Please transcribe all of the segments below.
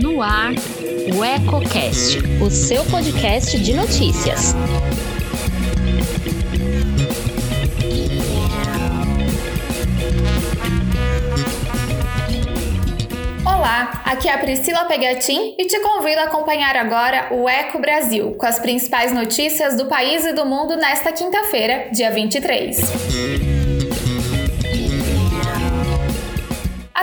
No ar, o EcoCast, o seu podcast de notícias. Olá, aqui é a Priscila Pegatin e te convido a acompanhar agora o Eco Brasil, com as principais notícias do país e do mundo nesta quinta-feira, dia 23.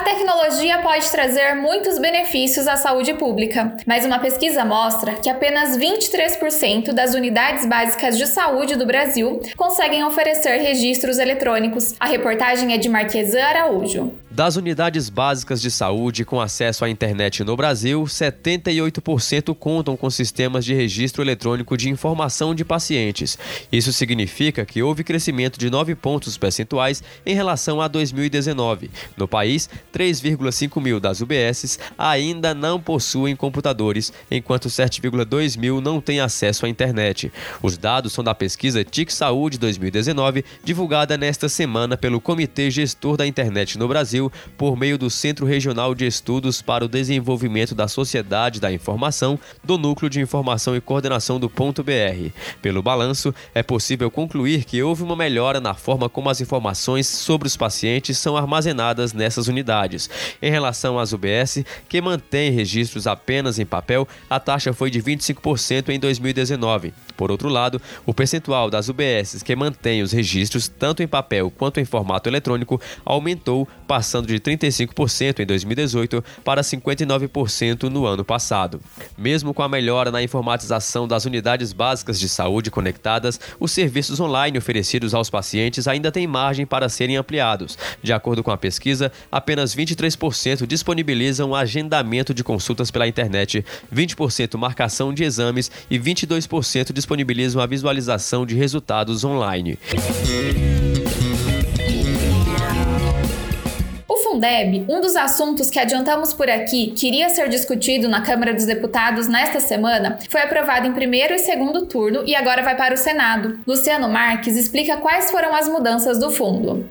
Tecnologia pode trazer muitos benefícios à saúde pública, mas uma pesquisa mostra que apenas 23% das unidades básicas de saúde do Brasil conseguem oferecer registros eletrônicos. A reportagem é de Marquesan Araújo. Das unidades básicas de saúde com acesso à internet no Brasil, 78% contam com sistemas de registro eletrônico de informação de pacientes. Isso significa que houve crescimento de 9 pontos percentuais em relação a 2019. No país, 3,5 mil das UBSs ainda não possuem computadores, enquanto 7,2 mil não têm acesso à internet. Os dados são da pesquisa TIC Saúde 2019, divulgada nesta semana pelo Comitê Gestor da Internet no Brasil Brasil por meio do Centro Regional de Estudos para o Desenvolvimento da Sociedade da Informação, do Núcleo de Informação e Coordenação do Ponto BR. Pelo balanço, é possível concluir que houve uma melhora na forma como as informações sobre os pacientes são armazenadas nessas unidades. Em relação às UBS, que mantêm registros apenas em papel, a taxa foi de 25% em 2019. Por outro lado, o percentual das UBSs que mantêm os registros tanto em papel quanto em formato eletrônico aumentou, passando de 35% em 2018 para 59% no ano passado. Mesmo com a melhora na informatização das unidades básicas de saúde conectadas, os serviços online oferecidos aos pacientes ainda têm margem para serem ampliados. De acordo com a pesquisa, apenas 23% disponibilizam agendamento de consultas pela internet, 20% marcação de exames e 22% disponibilizam a visualização de resultados online. Fundeb, um dos assuntos que adiantamos por aqui, que iria ser discutido na Câmara dos Deputados nesta semana, foi aprovado em primeiro e segundo turno e agora vai para o Senado. Luciano Marques explica quais foram as mudanças do fundo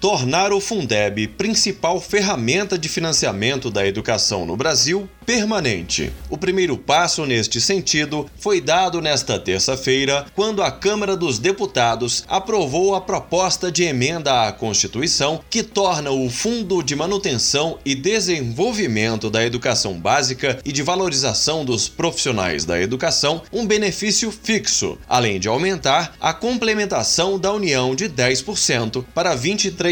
tornar o Fundeb principal ferramenta de financiamento da educação no Brasil permanente. O primeiro passo neste sentido foi dado nesta terça-feira, quando a Câmara dos Deputados aprovou a proposta de emenda à Constituição que torna o Fundo de Manutenção e Desenvolvimento da Educação Básica e de Valorização dos Profissionais da Educação um benefício fixo, além de aumentar a complementação da União de 10% para 23%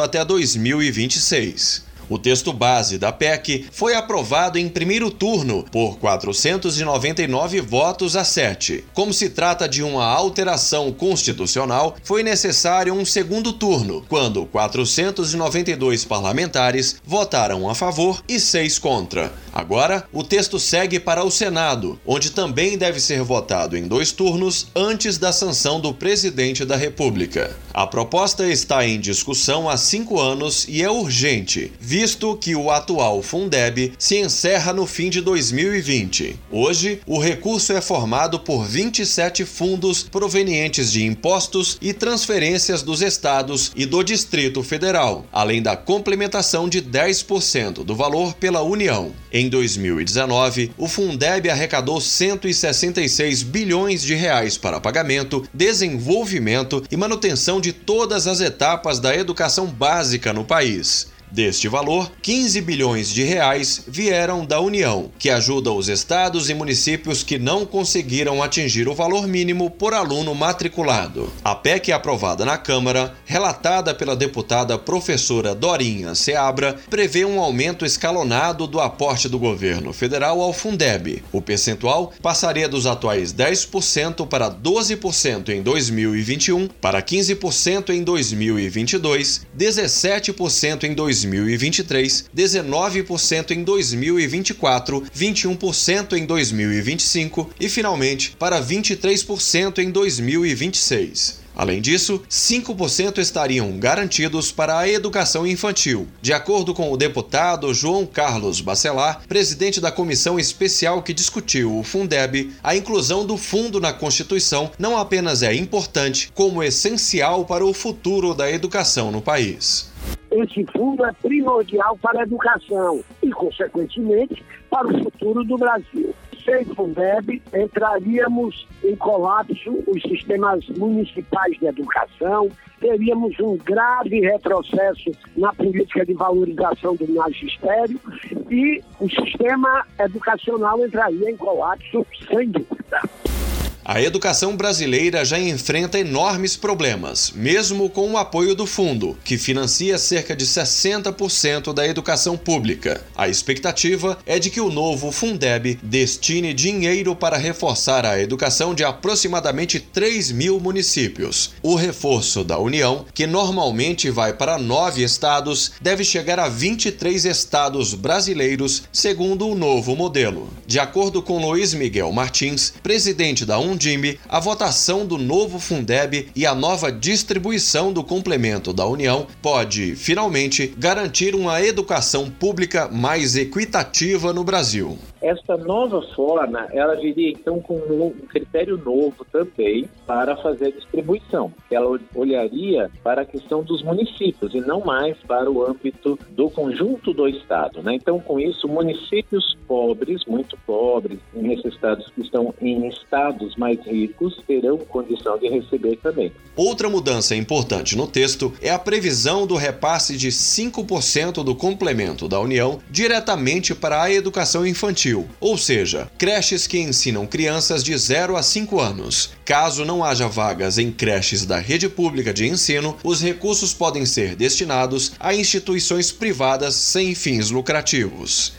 até 2026. O texto base da PEC foi aprovado em primeiro turno por 499 votos a 7. Como se trata de uma alteração constitucional, foi necessário um segundo turno, quando 492 parlamentares votaram a favor e 6 contra. Agora, o texto segue para o Senado, onde também deve ser votado em dois turnos antes da sanção do presidente da República. A proposta está em discussão há cinco anos e é urgente, visto que o atual Fundeb se encerra no fim de 2020. Hoje, o recurso é formado por 27 fundos provenientes de impostos e transferências dos estados e do Distrito Federal, além da complementação de 10% do valor pela União. Em 2019, o Fundeb arrecadou 166 bilhões de reais para pagamento, desenvolvimento e manutenção de todas as etapas da educação básica no país. Deste valor, 15 bilhões de reais vieram da União, que ajuda os estados e municípios que não conseguiram atingir o valor mínimo por aluno matriculado. A PEC aprovada na Câmara, relatada pela deputada professora Dorinha Seabra, prevê um aumento escalonado do aporte do governo federal ao Fundeb. O percentual passaria dos atuais 10% para 12% em 2021, para 15% em 2022, 17% em 2022 2023, 19% em 2024, 21% em 2025 e, finalmente, para 23% em 2026. Além disso, 5% estariam garantidos para a educação infantil. De acordo com o deputado João Carlos Bacelar, presidente da comissão especial que discutiu o Fundeb, a inclusão do fundo na Constituição não apenas é importante, como essencial para o futuro da educação no país esse fundo é primordial para a educação e, consequentemente, para o futuro do Brasil. Sem Fundeb, entraríamos em colapso os sistemas municipais de educação, teríamos um grave retrocesso na política de valorização do magistério e o sistema educacional entraria em colapso, sem dúvida. A educação brasileira já enfrenta enormes problemas, mesmo com o apoio do fundo, que financia cerca de 60% da educação pública. A expectativa é de que o novo Fundeb destine dinheiro para reforçar a educação de aproximadamente 3 mil municípios. O reforço da União, que normalmente vai para nove estados, deve chegar a 23 estados brasileiros, segundo o novo modelo. De acordo com Luiz Miguel Martins, presidente da União, Undime, a votação do novo Fundeb e a nova distribuição do complemento da União pode, finalmente, garantir uma educação pública mais equitativa no Brasil. Esta nova forma, ela viria então com um critério novo também para fazer a distribuição. Ela olharia para a questão dos municípios e não mais para o âmbito do conjunto do Estado. Né? Então, com isso, municípios pobres, muito pobres, necessitados que estão em estados mais ricos, terão condição de receber também. Outra mudança importante no texto é a previsão do repasse de 5% do complemento da União diretamente para a educação infantil infantil, ou seja, creches que ensinam crianças de 0 a 5 anos. Caso não haja vagas em creches da rede pública de ensino, os recursos podem ser destinados a instituições privadas sem fins lucrativos.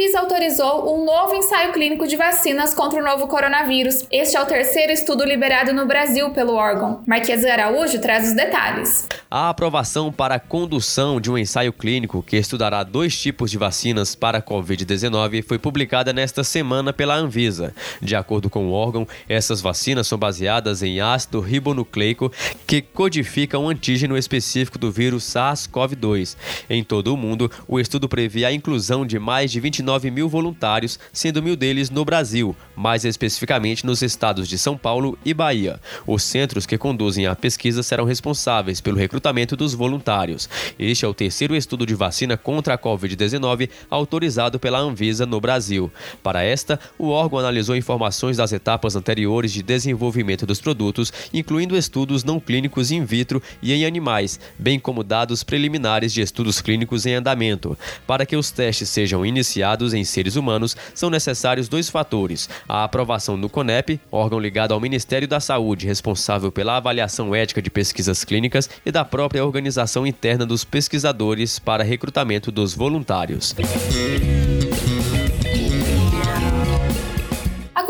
Anvisa autorizou um novo ensaio clínico de vacinas contra o novo coronavírus. Este é o terceiro estudo liberado no Brasil pelo órgão. Marquês Araújo traz os detalhes. A aprovação para a condução de um ensaio clínico que estudará dois tipos de vacinas para a Covid-19 foi publicada nesta semana pela Anvisa. De acordo com o órgão, essas vacinas são baseadas em ácido ribonucleico que codifica um antígeno específico do vírus SARS-CoV-2. Em todo o mundo, o estudo prevê a inclusão de mais de 29 19 mil voluntários, sendo mil deles no Brasil, mais especificamente nos estados de São Paulo e Bahia. Os centros que conduzem a pesquisa serão responsáveis pelo recrutamento dos voluntários. Este é o terceiro estudo de vacina contra a Covid-19 autorizado pela Anvisa no Brasil. Para esta, o órgão analisou informações das etapas anteriores de desenvolvimento dos produtos, incluindo estudos não clínicos in vitro e em animais, bem como dados preliminares de estudos clínicos em andamento. Para que os testes sejam iniciados, em seres humanos, são necessários dois fatores: a aprovação do CONEP, órgão ligado ao Ministério da Saúde, responsável pela avaliação ética de pesquisas clínicas, e da própria organização interna dos pesquisadores para recrutamento dos voluntários.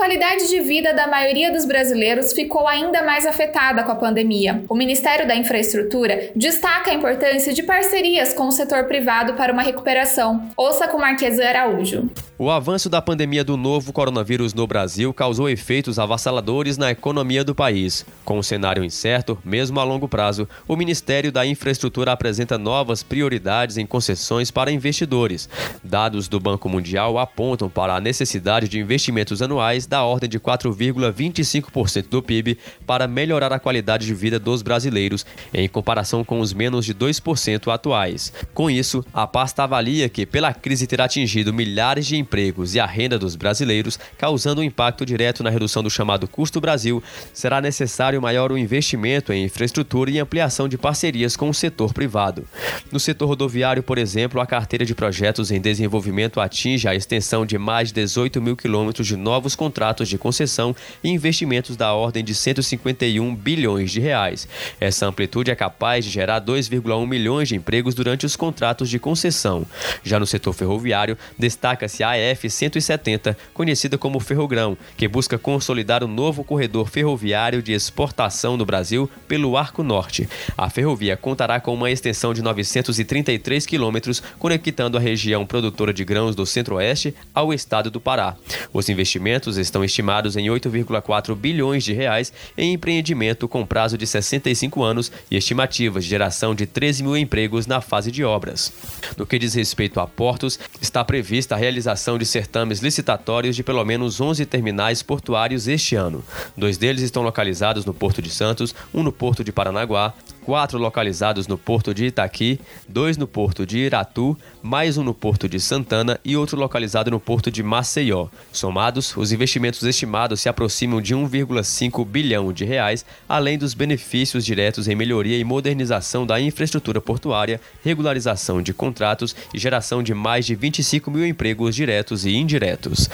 Qualidade de vida da maioria dos brasileiros ficou ainda mais afetada com a pandemia. O Ministério da Infraestrutura destaca a importância de parcerias com o setor privado para uma recuperação. Ouça com Marquesa Araújo. O avanço da pandemia do novo coronavírus no Brasil causou efeitos avassaladores na economia do país. Com o cenário incerto, mesmo a longo prazo, o Ministério da Infraestrutura apresenta novas prioridades em concessões para investidores. Dados do Banco Mundial apontam para a necessidade de investimentos anuais da ordem de 4,25% do PIB para melhorar a qualidade de vida dos brasileiros, em comparação com os menos de 2% atuais. Com isso, a pasta avalia que, pela crise ter atingido milhares de empregos e a renda dos brasileiros, causando um impacto direto na redução do chamado custo Brasil, será necessário maior o investimento em infraestrutura e ampliação de parcerias com o setor privado. No setor rodoviário, por exemplo, a carteira de projetos em desenvolvimento atinge a extensão de mais de 18 mil quilômetros de novos contratos de concessão e investimentos da ordem de 151 bilhões de reais. Essa amplitude é capaz de gerar 2,1 milhões de empregos durante os contratos de concessão. Já no setor ferroviário, destaca-se a AF-170, conhecida como Ferrogrão, que busca consolidar o um novo corredor ferroviário de exportação no Brasil pelo Arco Norte. A ferrovia contará com uma extensão de 933 quilômetros, conectando a região produtora de grãos do Centro-Oeste ao estado do Pará. Os investimentos estão estimados em 8,4 bilhões de reais em empreendimento com prazo de 65 anos e estimativas de geração de 13 mil empregos na fase de obras. No que diz respeito a portos, está prevista a realização de certames licitatórios de pelo menos 11 terminais portuários este ano. Dois deles estão localizados no Porto de Santos, um no Porto de Paranaguá, quatro localizados no Porto de Itaqui, dois no Porto de Iratu, mais um no Porto de Santana e outro localizado no Porto de Maceió. Somados, os investimentos estimados se aproximam de 1,5 bilhão de reais, além dos benefícios diretos em melhoria e modernização da infraestrutura portuária, regularização de contratos e geração de mais de 25 mil empregos diretos e indiretos.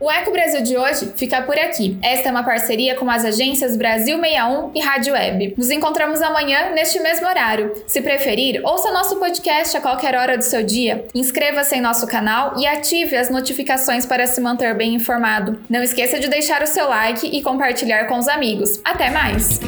O Eco Brasil de hoje fica por aqui. Esta é uma parceria com as agências Brasil 61 e Rádio Web. Nos encontramos amanhã neste mesmo horário. Se preferir, ouça nosso podcast a qualquer hora do seu dia. Inscreva-se em nosso canal e ative as notificações para se manter bem informado. Não esqueça de deixar o seu like e compartilhar com os amigos. Até mais!